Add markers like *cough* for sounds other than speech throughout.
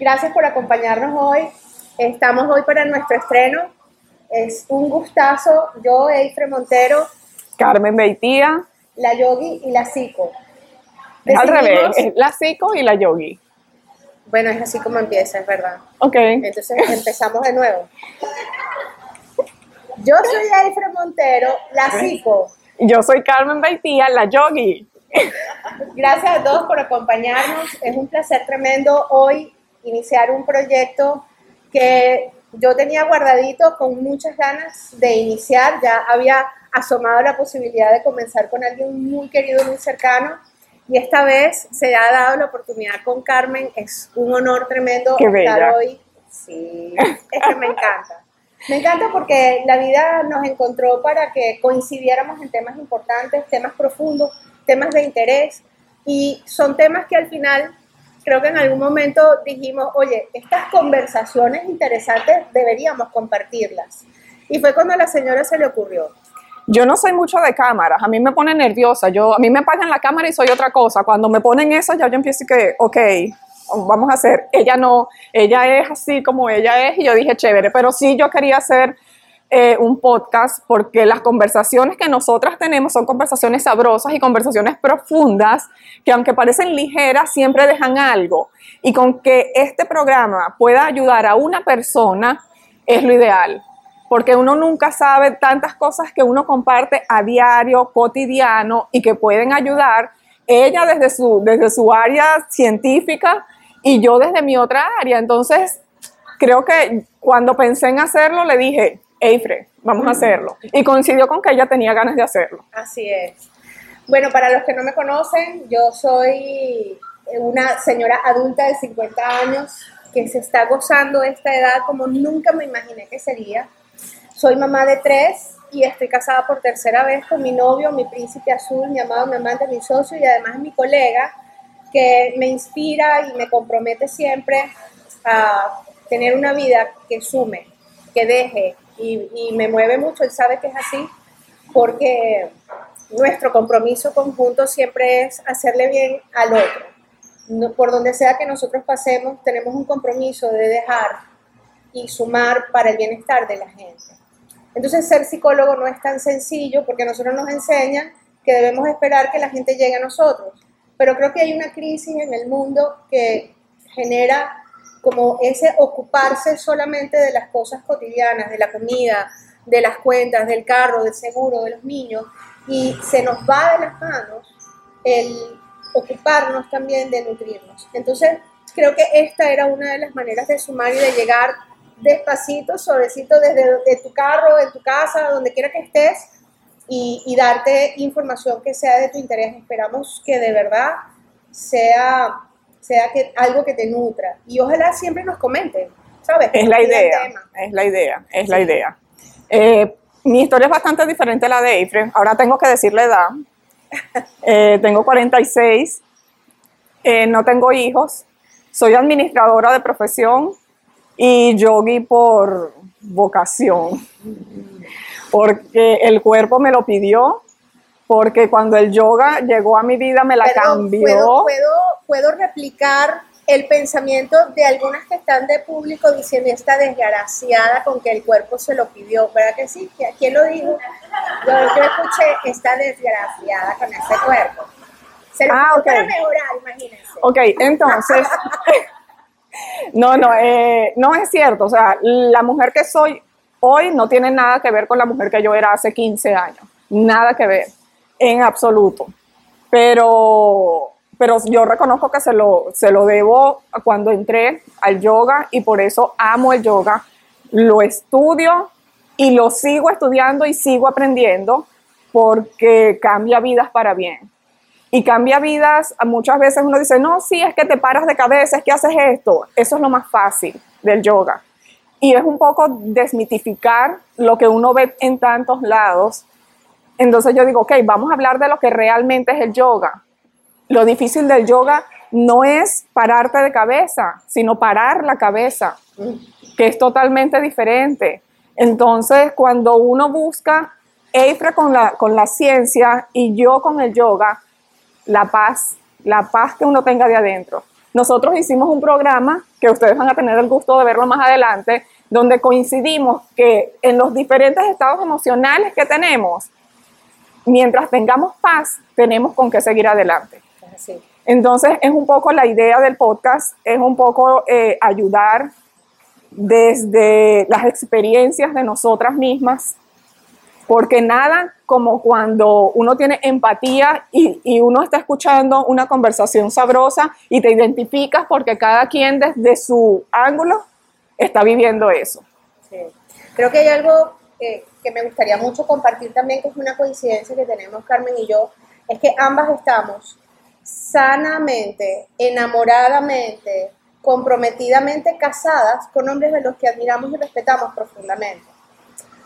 Gracias por acompañarnos hoy. Estamos hoy para nuestro estreno. Es un gustazo. Yo, Eifre Montero. Carmen Beitía. La Yogi y la Psico. Es al revés, es la Psico y la Yogi. Bueno, es así como empieza, es verdad. Ok. Entonces empezamos de nuevo. Yo soy Eifre Montero, la Psico. Yo soy Carmen Beitía, la Yogi. Gracias a todos por acompañarnos. Es un placer tremendo hoy iniciar un proyecto que yo tenía guardadito con muchas ganas de iniciar. Ya había asomado la posibilidad de comenzar con alguien muy querido, muy cercano. Y esta vez se ha dado la oportunidad con Carmen. Es un honor tremendo estar hoy. Sí, es que me encanta. Me encanta porque la vida nos encontró para que coincidiéramos en temas importantes, temas profundos, temas de interés. Y son temas que al final creo que en algún momento dijimos, oye, estas conversaciones interesantes deberíamos compartirlas. Y fue cuando a la señora se le ocurrió. Yo no soy mucho de cámaras, a mí me pone nerviosa, yo, a mí me apagan la cámara y soy otra cosa. Cuando me ponen eso ya yo empiezo que, ok, vamos a hacer, ella no, ella es así como ella es y yo dije, chévere, pero sí yo quería hacer eh, un podcast porque las conversaciones que nosotras tenemos son conversaciones sabrosas y conversaciones profundas que aunque parecen ligeras siempre dejan algo y con que este programa pueda ayudar a una persona es lo ideal porque uno nunca sabe tantas cosas que uno comparte a diario, cotidiano y que pueden ayudar ella desde su, desde su área científica y yo desde mi otra área. Entonces, creo que cuando pensé en hacerlo, le dije, Eifre, vamos a hacerlo. Y coincidió con que ella tenía ganas de hacerlo. Así es. Bueno, para los que no me conocen, yo soy una señora adulta de 50 años que se está gozando esta edad como nunca me imaginé que sería. Soy mamá de tres y estoy casada por tercera vez con mi novio, mi príncipe azul, mi amado, mi amante, mi socio y además mi colega que me inspira y me compromete siempre a tener una vida que sume, que deje, y, me mueve mucho, él sabe que es así, porque nuestro compromiso conjunto siempre es hacerle bien al otro. por donde sea que nosotros pasemos, tenemos un compromiso de dejar y sumar para el bienestar de la gente. Entonces, ser psicólogo no es tan sencillo porque nosotros nos enseñan que debemos esperar que la gente llegue a nosotros. Pero creo que hay una crisis en el mundo que genera como ese ocuparse solamente de las cosas cotidianas, de la comida, de las cuentas, del carro, del seguro, de los niños, y se nos va de las manos el ocuparnos también de nutrirnos. Entonces, creo que esta era una de las maneras de sumar y de llegar despacito, suavecito, desde tu carro, en tu casa, donde quiera que estés, y, y darte información que sea de tu interés. Esperamos que de verdad sea sea que, algo que te nutra. Y ojalá siempre nos comenten, ¿sabes? Es la idea, es la idea, es la idea. Eh, mi historia es bastante diferente a la de Eifre. Ahora tengo que decir la edad. *laughs* Eh, tengo 46, eh, no tengo hijos, soy administradora de profesión y yogi por vocación, porque el cuerpo me lo pidió, porque cuando el yoga llegó a mi vida me la cambió puedo replicar el pensamiento de algunas que están de público diciendo esta desgraciada con que el cuerpo se lo pidió, ¿verdad que sí? ¿Quién lo dijo? Yo, escuché esta desgraciada con ese cuerpo. Se lo ah, para mejorar, imagínense. Ok, entonces, *laughs* no, no, eh, no es cierto, o sea, la mujer que soy hoy no tiene nada que ver con la mujer que yo era hace 15 años, nada que ver, en absoluto. Pero pero yo reconozco que se lo, se lo debo cuando entré al yoga y por eso amo el yoga. Lo estudio y lo sigo estudiando y sigo aprendiendo porque cambia vidas para bien. Y cambia vidas, muchas veces uno dice, no, sí, es que te paras de cabeza, es que haces esto. Eso es lo más fácil del yoga. Y es un poco desmitificar lo que uno ve en tantos lados. Entonces yo digo, ok, vamos a hablar de lo que realmente es el yoga lo difícil del yoga no es pararte de cabeza, sino parar la cabeza, que es totalmente diferente. Entonces, cuando uno busca Eifra con la, con la ciencia y yo con el yoga, la paz, la paz que uno tenga de adentro. nosotros hicimos un programa que ustedes van a tener el gusto de verlo más adelante, donde coincidimos que en los diferentes estados emocionales que tenemos, mientras tengamos paz, tenemos con qué seguir adelante. Entonces, es un poco la idea del podcast, es un poco eh, ayudar desde las experiencias de nosotras mismas, porque nada como cuando uno tiene empatía y, y, uno está escuchando una conversación sabrosa y te identificas porque cada quien desde su ángulo está viviendo eso. Sí. Creo que hay algo que, que me gustaría mucho compartir también, que es una coincidencia que tenemos Carmen y yo, es que ambas estamos sanamente, enamoradamente, comprometidamente casadas con hombres de los que admiramos y respetamos profundamente.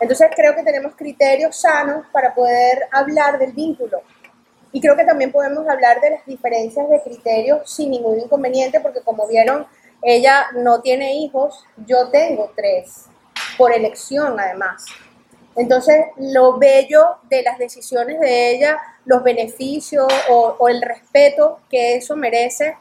Entonces creo que tenemos criterios sanos para poder hablar del vínculo. Y creo que también podemos hablar de las diferencias de criterios sin ningún inconveniente, porque como vieron, ella no tiene hijos, yo tengo tres, por elección además. Entonces, lo bello de las decisiones de ella, los beneficios o, el respeto que eso merece,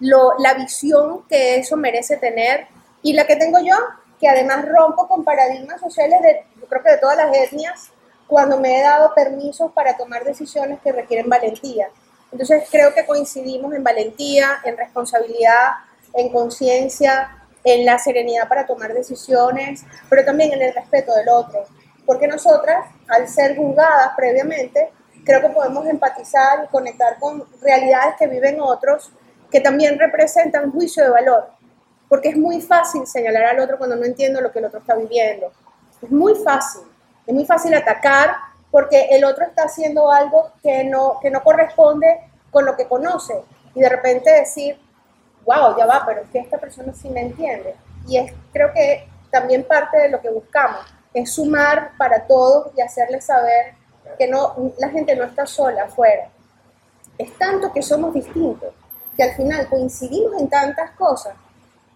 la visión que eso merece tener y la que tengo yo, que además rompo con paradigmas sociales de, creo que de todas las etnias, cuando me he dado permisos para tomar decisiones que requieren valentía. Entonces creo que coincidimos en valentía, en responsabilidad, en conciencia, en la serenidad para tomar decisiones, pero también en el respeto del otro. Porque nosotras, al ser juzgadas previamente, creo que podemos empatizar y conectar con realidades que viven otros que también representan juicio de valor. Porque es muy fácil señalar al otro cuando no entiendo lo que el otro está viviendo. Es muy fácil. Es muy fácil atacar porque el otro está haciendo algo que no, que no corresponde con lo que conoce. Y de repente decir, wow, ya va, pero es que esta persona sí me entiende. Y es, creo que también parte de lo que buscamos, es sumar para todos y hacerles saber que no, la gente no está sola afuera. Es tanto que somos distintos, que al final coincidimos en tantas cosas,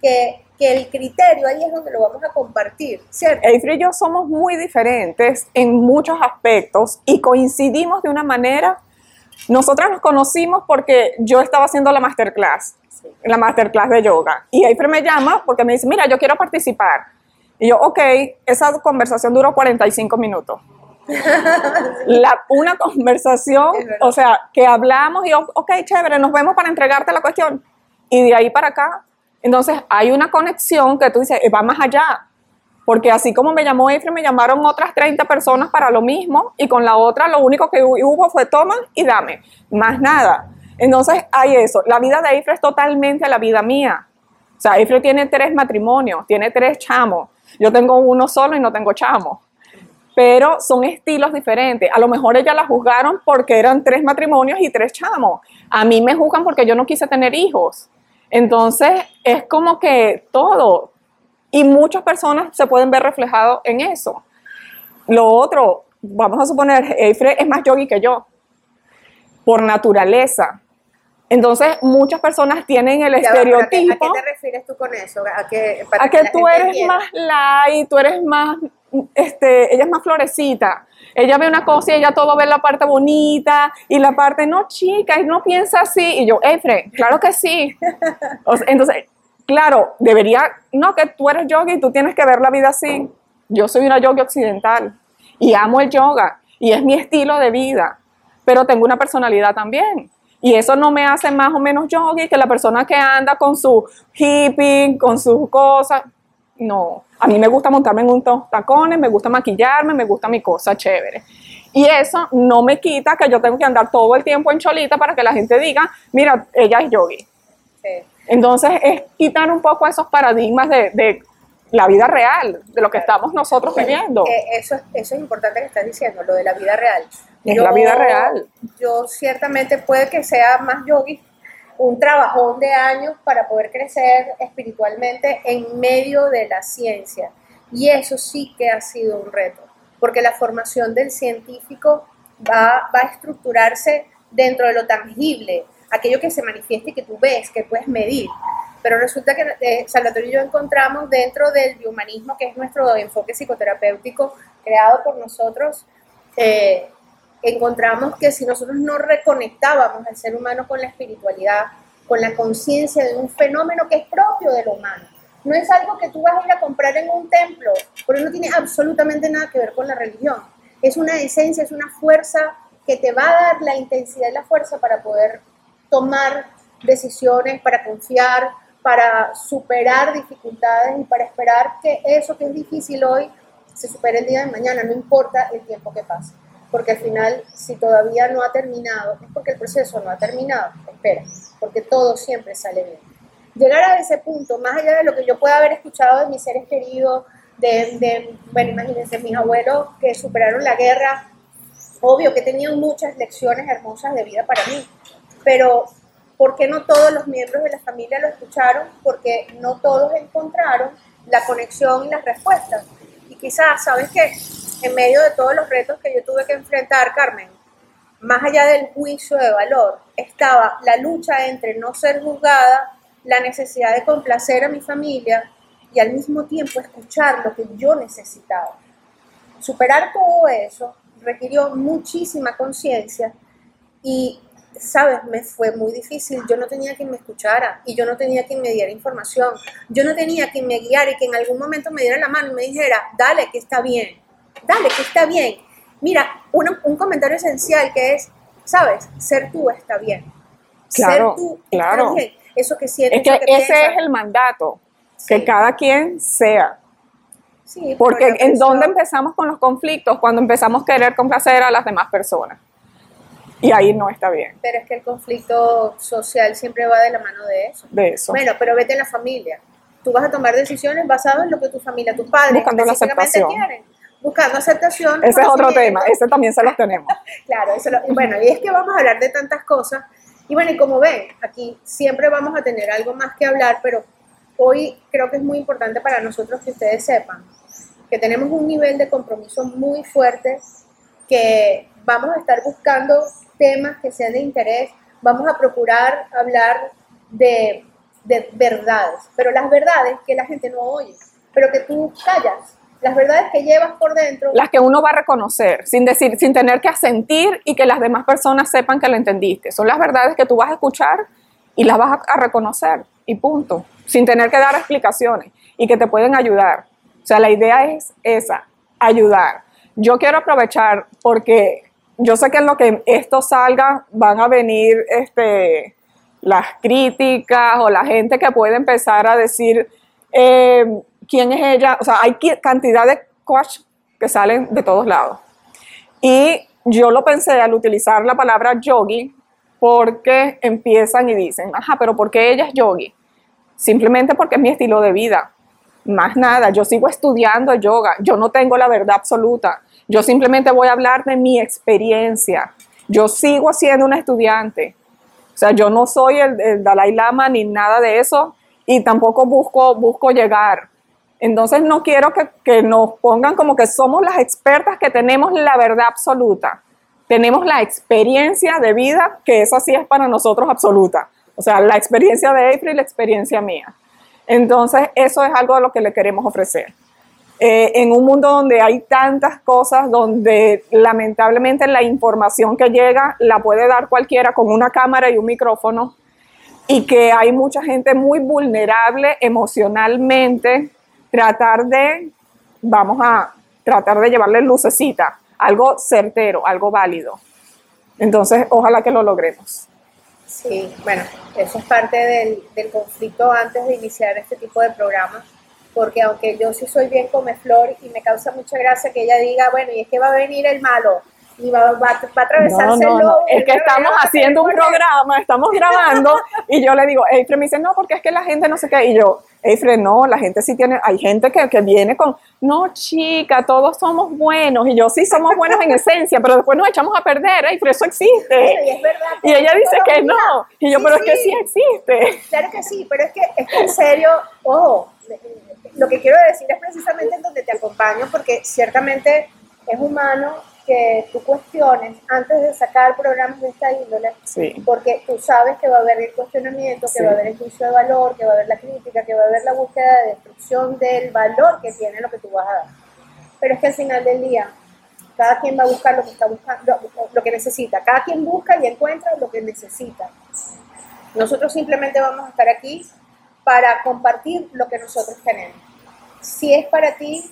que, que el criterio ahí es donde lo vamos a compartir, ¿cierto? Eifri y yo somos muy diferentes en muchos aspectos y coincidimos de una manera. Nosotras nos conocimos porque yo estaba haciendo la masterclass, la masterclass de yoga, y Eifri me llama porque me dice, mira, yo quiero participar. Y yo, ok, esa conversación duró 45 minutos. *laughs* La, una conversación, o sea, que hablamos y, ok, chévere, nos vemos para entregarte la cuestión. Y de ahí para acá, entonces hay una conexión que tú dices, eh, va más allá. Porque así como me llamó Efre, me llamaron otras 30 personas para lo mismo y con la otra lo único que hubo fue toma y dame, más nada. Entonces hay eso. La vida de Efre es totalmente la vida mía. O sea, Efre tiene tres matrimonios, tiene tres chamos. Yo tengo uno solo y no tengo chamo. Pero son estilos diferentes. A lo mejor ella la juzgaron porque eran tres matrimonios y tres chamos. A mí me juzgan porque yo no quise tener hijos. Entonces, es como que todo. Y muchas personas se pueden ver reflejados en eso. Lo otro, vamos a suponer, Eifre es más yogi que yo, por naturaleza. Entonces, muchas personas tienen el estereotipo. ¿A qué, te refieres tú con eso? A que, tú eres más light, tú eres más, este, ella es más florecita. Ella ve una cosa y ella todo ve la parte bonita y la parte, no, chica, y no piensa así. Y yo, Efre, claro que sí. entonces, claro, debería, no, que tú eres yogi y tú tienes que ver la vida así. Yo soy una yogi occidental y amo el yoga y es mi estilo de vida, pero tengo una personalidad también. Y eso no me hace más o menos yogi que la persona que anda con su hippie, con sus cosas. No, a mí me gusta montarme en un tacones, me gusta maquillarme, me gusta mi cosa chévere. Y eso no me quita que yo tengo que andar todo el tiempo en cholita para que la gente diga, mira, ella es yogi. Entonces es quitar un poco esos paradigmas de, de la vida real, de lo que estamos nosotros viviendo. Eso, eso es importante que estás diciendo, lo de la vida real. Es la vida real. Yo ciertamente puede que sea más yogi, un trabajón de años para poder crecer espiritualmente en medio de la ciencia. Y eso sí que ha sido un reto, porque la formación del científico va, va a estructurarse dentro de lo tangible, aquello que se manifiesta y que tú ves, que puedes medir. Pero resulta que eh, Salvatore y yo encontramos dentro del biohumanismo, que es nuestro enfoque psicoterapéutico creado por nosotros, eh, encontramos que si nosotros no reconectábamos al ser humano con la espiritualidad, con la conciencia de un fenómeno que es propio de lo humano. No es algo que tú vas a ir a comprar en un templo, porque no tiene absolutamente nada que ver con la religión. Es una esencia, es una fuerza que te va a dar la intensidad y la fuerza para poder tomar decisiones, para confiar, para superar dificultades y para esperar que eso que es difícil hoy se supere el día de mañana, no importa el tiempo que pase. Porque al final, si todavía no ha terminado, es porque el proceso no ha terminado. Espera, porque todo siempre sale bien. Llegar a ese punto, más allá de lo que yo pueda haber escuchado de mis seres queridos, de, de bueno, imagínense, mis abuelos que superaron la guerra, obvio que tenían muchas lecciones hermosas de vida para mí, pero ¿por qué no todos los miembros de la familia lo escucharon? Porque no todos encontraron la conexión y las respuestas quizás, ¿sabes qué? En medio de todos los retos que yo tuve que enfrentar, Carmen, más allá del juicio de valor, estaba la lucha entre no ser juzgada, la necesidad de complacer a mi familia y al mismo tiempo escuchar lo que yo necesitaba. Superar todo eso requirió muchísima conciencia y sabes, me fue muy difícil. Yo no tenía quien me escuchara y yo no tenía quien me diera información. Yo no tenía quien me guiara y que en algún momento me diera la mano y me dijera, dale, que está bien, dale, que está bien. Mira, un, comentario esencial que es, sabes, ser tú está bien. Claro, ser tú claro. está bien. Eso que sientes. Es que, ese es el mandato, que cada quien sea. Sí, Porque en dónde empezamos con los conflictos, cuando empezamos a querer complacer a las demás personas. Y ahí no está bien. Pero es que el conflicto social siempre va de la mano de eso. De eso. Bueno, pero vete en la familia. Tú vas a tomar decisiones basadas en lo que tu familia, tus padres, buscando la aceptación. quieren. Buscando aceptación. Ese es otro tema, ese también se los tenemos. *laughs* claro, eso bueno, y es que vamos a hablar de tantas cosas. Y bueno, y como ven, aquí siempre vamos a tener algo más que hablar, pero hoy creo que es muy importante para nosotros que ustedes sepan que tenemos un nivel de compromiso muy fuerte, que vamos a estar buscando temas que sean de interés, vamos a procurar hablar de, verdades, pero las verdades que la gente no oye, pero que tú callas, las verdades que llevas por dentro. Las que uno va a reconocer, sin decir, sin tener que asentir y que las demás personas sepan que lo entendiste. Son las verdades que tú vas a escuchar y las vas a, reconocer y punto, sin tener que dar explicaciones y que te pueden ayudar. O sea, la idea es esa, ayudar. Yo quiero aprovechar porque yo sé que en lo que esto salga van a venir este, las críticas o la gente que puede empezar a decir eh, quién es ella. O sea, hay cantidad de coach que salen de todos lados. Y yo lo pensé al utilizar la palabra yogi porque empiezan y dicen, ajá, pero ¿por qué ella es yogi? Simplemente porque es mi estilo de vida. Más nada, yo sigo estudiando yoga, yo no tengo la verdad absoluta yo simplemente voy a hablar de mi experiencia. Yo sigo siendo una estudiante. O sea, yo no soy el, Dalai Lama ni nada de eso y tampoco busco, busco llegar. Entonces no quiero que, nos pongan como que somos las expertas que tenemos la verdad absoluta. Tenemos la experiencia de vida, que esa sí es para nosotros absoluta. O sea, la experiencia de April y la experiencia mía. Entonces, eso es algo de lo que le queremos ofrecer. Eh, en un mundo donde hay tantas cosas, donde lamentablemente la información que llega la puede dar cualquiera con una cámara y un micrófono, y que hay mucha gente muy vulnerable emocionalmente, tratar de, vamos a tratar de llevarle lucecita, algo certero, algo válido. Entonces, ojalá que lo logremos. Sí, bueno, eso es parte del, del conflicto antes de iniciar este tipo de programas porque aunque yo sí soy bien come flor y me causa mucha gracia que ella diga, bueno, y es que va a venir el malo y va, va, a atravesarse no, no, Es que estamos *laughs* haciendo un programa, estamos grabando y yo le digo, Eifre me dice, no, porque es que la gente no sé qué. Y yo, Eifre, no, la gente sí tiene, hay gente que, que viene con, no, chica, todos somos buenos. Y yo, sí, somos buenos en esencia, pero después nos echamos a perder, Eifre, eso existe. y, es verdad y ella dice que no. Y yo, pero es que sí existe. Claro que sí, pero es que, es que en serio, ojo, lo que quiero decir es precisamente en donde te acompaño, porque ciertamente es humano que tú cuestiones antes de sacar programas de esta índole, porque tú sabes que va a haber el cuestionamiento, que va a haber el juicio de valor, que va a haber la crítica, que va a haber la búsqueda de destrucción del valor que tiene lo que tú vas a dar. Pero es que al final del día, cada quien va a buscar lo que está buscando, lo que necesita. Cada quien busca y encuentra lo que necesita. Nosotros simplemente vamos a estar aquí para compartir lo que nosotros tenemos. Si es para ti,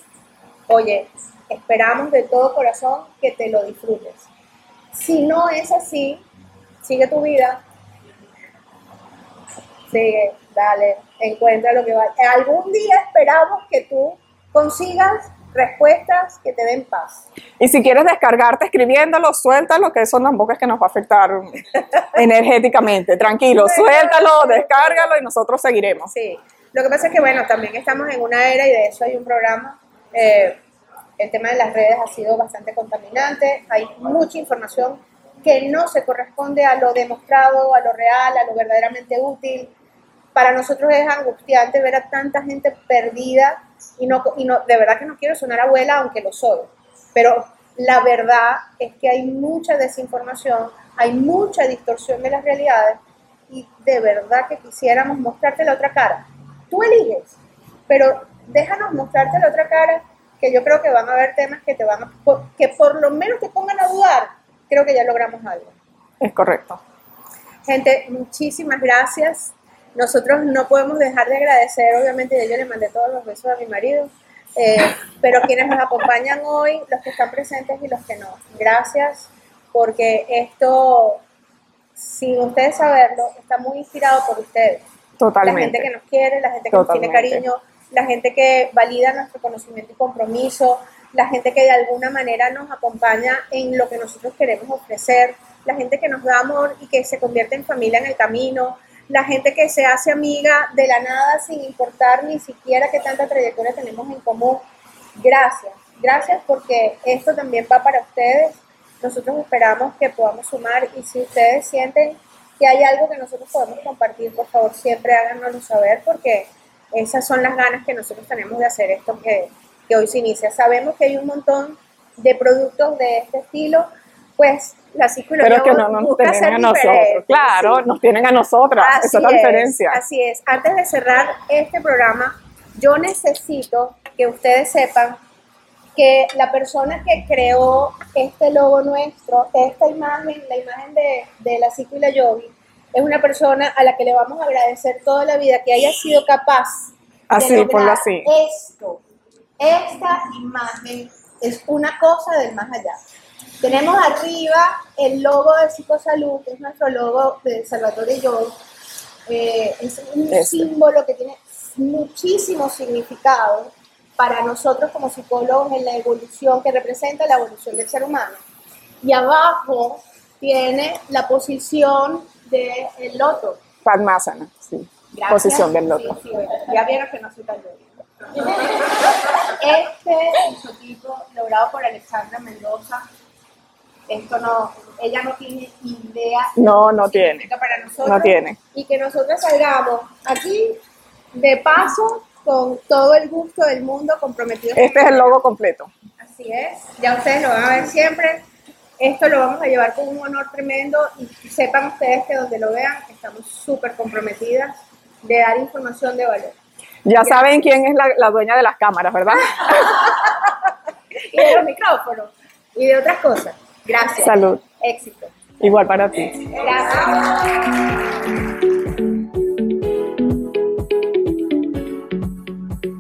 oye, esperamos de todo corazón que te lo disfrutes. Si no es así, sigue tu vida, sigue, dale, encuentra lo que va. Algún día esperamos que tú consigas respuestas que te den paz. Y si quieres descargarte escribiéndolo, suéltalo, que eso tampoco es que nos va a afectar *laughs* energéticamente. Tranquilo, suéltalo, descárgalo y nosotros seguiremos. Sí, lo que pasa es que, bueno, también estamos en una era y de eso hay un programa. Eh, el tema de las redes ha sido bastante contaminante, hay mucha información que no se corresponde a lo demostrado, a lo real, a lo verdaderamente útil. Para nosotros es angustiante ver a tanta gente perdida y no, y no, de verdad que no quiero sonar abuela, aunque lo soy, pero la verdad es que hay mucha desinformación, hay mucha distorsión de las realidades y de verdad que quisiéramos mostrarte la otra cara. Tú eliges, pero déjanos mostrarte la otra cara, que yo creo que van a haber temas que te van a, que por lo menos te pongan a dudar, creo que ya logramos algo. Es correcto. Gente, muchísimas gracias. Nosotros no podemos dejar de agradecer, obviamente yo le mandé todos los besos a mi marido, eh, pero quienes nos acompañan hoy, los que están presentes y los que no. Gracias, porque esto, sin ustedes saberlo, está muy inspirado por ustedes. Totalmente. La gente que nos quiere, la gente que nos tiene cariño, la gente que valida nuestro conocimiento y compromiso, la gente que de alguna manera nos acompaña en lo que nosotros queremos ofrecer, la gente que nos da amor y que se convierte en familia en el camino, la gente que se hace amiga de la nada sin importar ni siquiera qué tanta trayectoria tenemos en común. Gracias, gracias porque esto también va para ustedes. Nosotros esperamos que podamos sumar y si ustedes sienten que hay algo que nosotros podemos compartir, por favor siempre háganoslo saber porque esas son las ganas que nosotros tenemos de hacer esto que, que hoy se inicia. Sabemos que hay un montón de productos de este estilo, pues la psicología Pero que no nos tienen a nosotros, claro, nos tienen a nosotras, esa es la diferencia. Así es, antes de cerrar este programa, yo necesito que ustedes sepan que la persona que creó este logo nuestro, esta imagen, la imagen de, de la Psico y la Yogi, es una persona a la que le vamos a agradecer toda la vida que haya sido capaz así, de lograr así. esto. Esta imagen es una cosa del más allá. Tenemos arriba el logo de Psicosalud, que es nuestro logo de Salvatore Yogi. Eh, es un Este. símbolo que tiene muchísimo significado para nosotros como psicólogos en la evolución, que representa la evolución del ser humano. Y abajo tiene la posición del loto. Padmasana, sí. Gracias. Posición del loto. Sí, sí, ya vieron que no soy tan. Este isotipo logrado por Alexandra Mendoza, esto no, ella no tiene idea. No, de no tiene. Para nosotros, No tiene. Y que nosotros salgamos aquí de paso con todo el gusto del mundo comprometidos. Este es el logo completo. Así es, ya ustedes lo van a ver siempre. Esto lo vamos a llevar con un honor tremendo y sepan ustedes que donde lo vean estamos súper comprometidas de dar información de valor. Ya saben quién es la, la dueña de las cámaras, ¿verdad? *laughs* Y de los micrófonos y de otras cosas. Gracias. Salud. Éxito. Igual para ti. Gracias.